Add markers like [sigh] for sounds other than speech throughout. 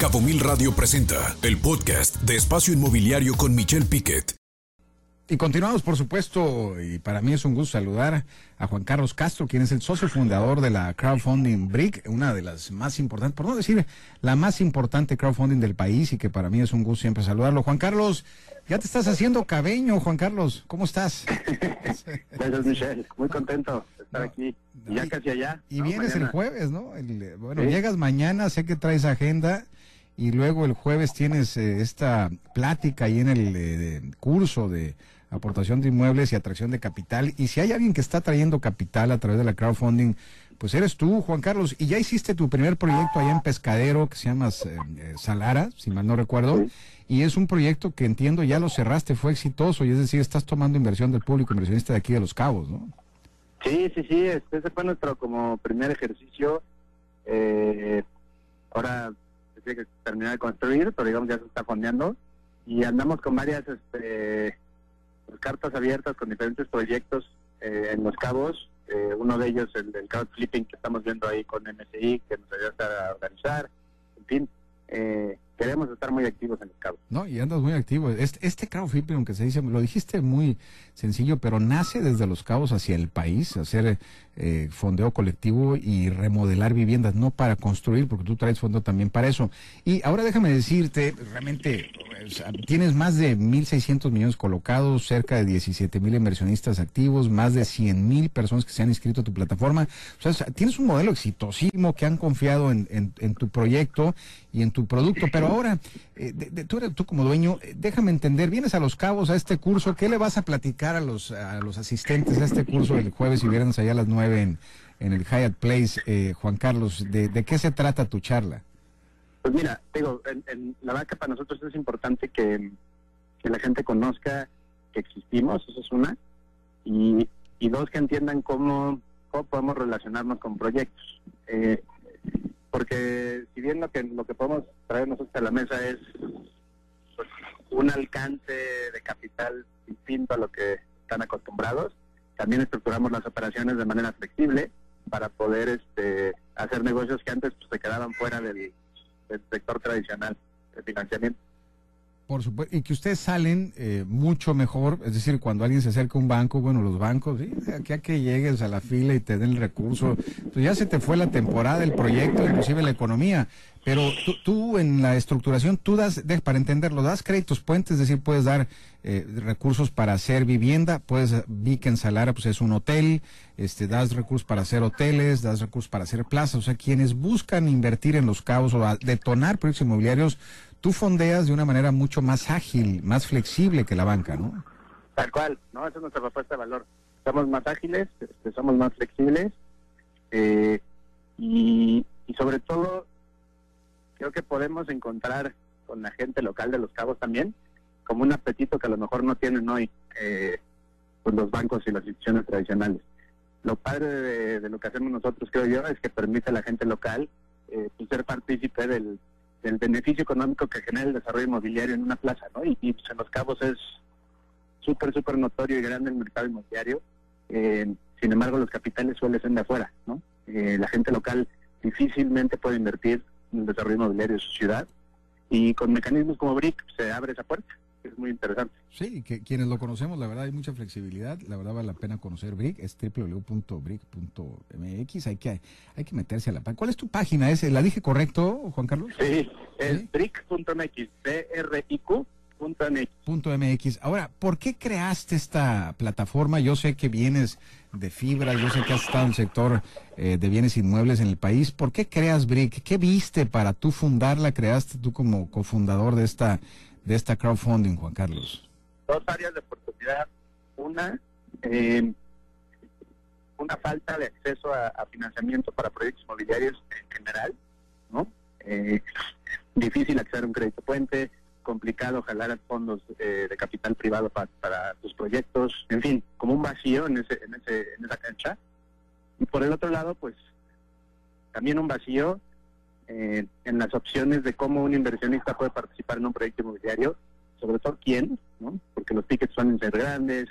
Cabo Mil Radio presenta el podcast de Espacio Inmobiliario con Michelle Piquet. Y continuamos, por supuesto, y para mí es un gusto saludar a Juan Carlos Castro, quien es el socio fundador de la crowdfunding BRIC, una de las más importantes, por no decir la más importante crowdfunding del país, y que para mí es un gusto siempre saludarlo. Juan Carlos, ya te estás haciendo cabeño, Juan Carlos, ¿cómo estás? [laughs] Gracias, Michelle, muy contento de estar aquí, y ya casi allá. Y vienes el jueves, ¿no? El, bueno, llegas mañana, sé que traes agenda y luego el jueves tienes eh, esta plática ahí en el eh, curso de aportación de inmuebles y atracción de capital. Y si hay alguien que está trayendo capital a través de la crowdfunding, pues eres tú, Juan Carlos. Y ya hiciste tu primer proyecto allá en Pescadero que se llama eh, Salara, si mal no recuerdo. Y es un proyecto que entiendo ya lo cerraste, fue exitoso. Y es decir, estás tomando inversión del público inversionista de aquí de Los Cabos, ¿no? Sí, sí, sí. Este, ese fue nuestro como primer ejercicio. ahora tiene que terminar de construir, pero digamos ya se está fondeando y andamos con varias este, pues, cartas abiertas con diferentes proyectos eh, en Los Cabos. Eh, uno de ellos, el del crowdflipping que estamos viendo ahí con MSI, que nos ayuda a organizar. En fin, eh, queremos estar muy activos en el cabo. No, y andas muy activo. Este, este crowdflipping, aunque se dice, lo dijiste muy sencillo, pero nace desde los cabos hacia el país, hacer eh, fondeo colectivo y remodelar viviendas, no para construir, porque tú traes fondo también para eso. Y ahora déjame decirte, realmente tienes más de 1.600 millones colocados, cerca de 17.000 inversionistas activos, más de 100.000 personas que se han inscrito a tu plataforma. O sea, tienes un modelo exitosísimo que han confiado en, en tu proyecto y en tu producto, pero ahora, eh, tú, eres, tú como dueño, eh, déjame entender, vienes a Los Cabos a este curso, ¿qué le vas a platicar a los, a los asistentes a este curso el jueves y viernes allá a las nueve en, en el Hyatt Place, eh, Juan Carlos? De, de, qué se trata tu charla? Pues mira, digo, en, la vaca para nosotros es importante que, que, la gente conozca que existimos, eso es una, y, y dos, que entiendan cómo, cómo podemos relacionarnos con proyectos. Eh, porque si bien lo que lo que podemos traer nosotros a la mesa es pues, un alcance de capital distinto a lo que están acostumbrados, también estructuramos las operaciones de manera flexible para poder este hacer negocios que antes pues, se quedaban fuera del sector tradicional de financiamiento. Por supuesto, y que ustedes salen eh, mucho mejor, es decir, cuando alguien se acerca a un banco, bueno, los bancos, ¿sí? aquí a que llegues a la fila y te den el recurso, pues ya se te fue la temporada, el proyecto, inclusive la economía, pero tú, tú en la estructuración, tú das, para entenderlo, das créditos puentes, es decir, puedes dar eh, recursos para hacer vivienda, puedes, vi que en Salara pues es un hotel, este, das recursos para hacer hoteles, das recursos para hacer plazas, o sea, quienes buscan invertir en los cabos o detonar proyectos inmobiliarios, tú fondeas de una manera mucho más ágil, más flexible que la banca, ¿no? Tal cual, ¿no? Esa es nuestra propuesta de valor. Somos más ágiles, este, somos más flexibles eh, y, sobre todo creo que podemos encontrar con la gente local de Los Cabos también como un apetito que a lo mejor no tienen hoy eh, pues los bancos y las instituciones tradicionales. Lo padre de, lo que hacemos nosotros, creo yo, es que permite a la gente local eh, pues, ser partícipe del, del beneficio económico que genera el desarrollo inmobiliario en una plaza, ¿no? Y, pues, en Los Cabos es súper, súper notorio y grande el mercado inmobiliario. Eh, sin embargo, los capitales suelen ser de afuera, ¿no? Eh, la gente local difícilmente puede invertir en el desarrollo inmobiliario de su ciudad y con mecanismos como BRIC se abre esa puerta es muy interesante. Sí, que quienes lo conocemos, la verdad hay mucha flexibilidad, la verdad vale la pena conocer Brick, es www.brick.mx, hay que, hay que meterse a la página. ¿Cuál es tu página? ¿Es, ¿La dije correcto, Juan Carlos? Sí, es brick.mx, B-R-I-Q. Punto MX. Ahora, ¿por qué creaste esta plataforma? Yo sé que vienes de fibra, yo sé que has estado en el sector eh, de bienes inmuebles en el país. ¿Por qué creas Brick? ¿Qué viste para tú fundarla? ¿Creaste tú como cofundador de esta de esta crowdfunding, Juan Carlos? Dos áreas de oportunidad. Una, eh, una falta de acceso a, financiamiento para proyectos inmobiliarios en general, ¿no? Eh, difícil acceder a un crédito puente, complicado jalar fondos eh, de capital privado para tus proyectos, en fin, como un vacío en, ese, en, ese, en esa cancha. Y por el otro lado, pues también un vacío eh, en las opciones de cómo un inversionista puede participar en un proyecto inmobiliario, sobre todo quién, ¿no? porque los tickets suelen ser grandes,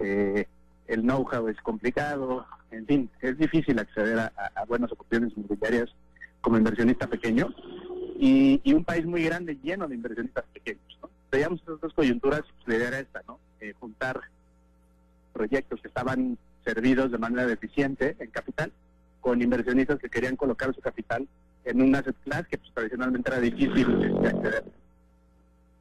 eh, el know-how es complicado, en fin, es difícil acceder a, buenas oportunidades inmobiliarias como inversionista pequeño. y, un país muy grande lleno de inversionistas pequeños. ¿no? Veíamos esas dos coyunturas, la idea era esta, ¿no? Eh, juntar proyectos que estaban servidos de manera deficiente en capital con inversionistas que querían colocar su capital en un asset que pues, tradicionalmente era difícil de acceder.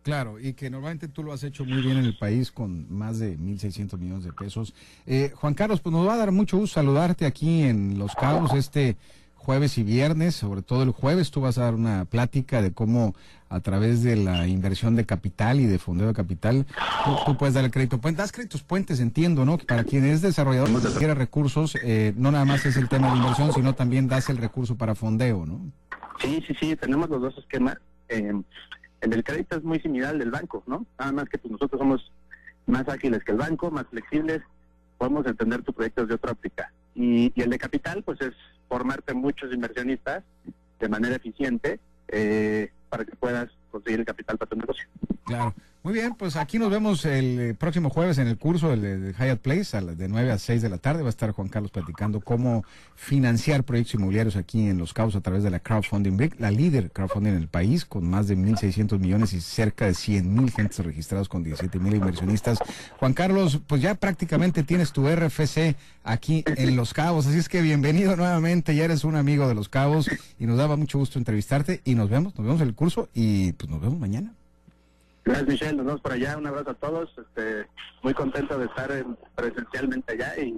Claro, y que normalmente tú lo has hecho muy bien en el país con más de 1.600 millones de pesos. Eh, Juan Carlos, pues nos va a dar mucho gusto saludarte aquí en Los Cabos este jueves y viernes, sobre todo el jueves tú vas a dar una plática de cómo a través de la inversión de capital y de fondeo de capital, tú, puedes dar el crédito. Das créditos puentes, entiendo, ¿no? Para quien es desarrollador y quiere recursos, eh, no nada más es el tema de inversión, sino también das el recurso para fondeo, ¿no? Sí, sí, sí, tenemos los dos esquemas. Eh, el del crédito es muy similar al del banco, ¿no? Nada más que pues, nosotros somos más ágiles que el banco, más flexibles, podemos entender tu proyecto de otra óptica. Y, el de capital, pues es formarte muchos inversionistas de manera eficiente eh, para que puedas conseguir el capital para tu negocio. Claro. Muy bien, pues aquí nos vemos el eh, próximo jueves en el curso de, Hyatt Place, a de 9 a 6 de la tarde. Va a estar Juan Carlos platicando cómo financiar proyectos inmobiliarios aquí en Los Cabos a través de la Crowdfunding Big, la líder crowdfunding en el país, con más de 1.600 millones y cerca de 100.000 gentes registrados con 17.000 inversionistas. Juan Carlos, pues ya prácticamente tienes tu RFC aquí en Los Cabos, así es que bienvenido nuevamente, ya eres un amigo de Los Cabos y nos daba mucho gusto entrevistarte y nos vemos, nos vemos en el curso y pues nos vemos mañana. Gracias, Michelle. Nos vemos por allá. Un abrazo a todos. Este, muy contento de estar presencialmente allá y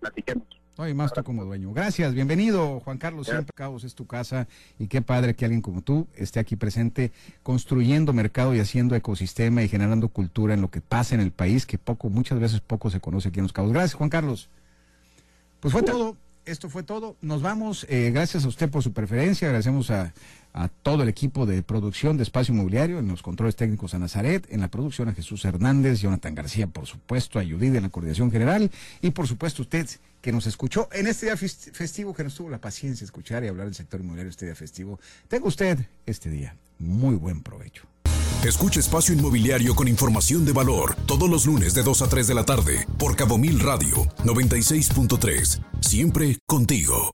platiquemos. Oye, más tú como dueño. Gracias, bienvenido, Juan Carlos. Siempre Cabos es tu casa y qué padre que alguien como tú esté aquí presente, construyendo mercado y haciendo ecosistema y generando cultura en lo que pasa en el país, que poco, muchas veces poco se conoce aquí en los Cabos. Gracias, Juan Carlos. Pues fue todo esto fue todo. Nos vamos. Eh, gracias a usted por su preferencia. Agradecemos a, a, todo el equipo de producción de Espacio Inmobiliario, en los controles técnicos a Nazaret, en la producción a Jesús Hernández, Jonathan García, por supuesto, a Judith en la coordinación general y por supuesto usted que nos escuchó en este día festivo, que nos tuvo la paciencia de escuchar y hablar del sector inmobiliario este día festivo. Tenga usted este día muy buen provecho. Escucha Espacio Inmobiliario con información de valor todos los lunes de 2 a 3 de la tarde por Cabo Mil Radio 96.3. Siempre contigo.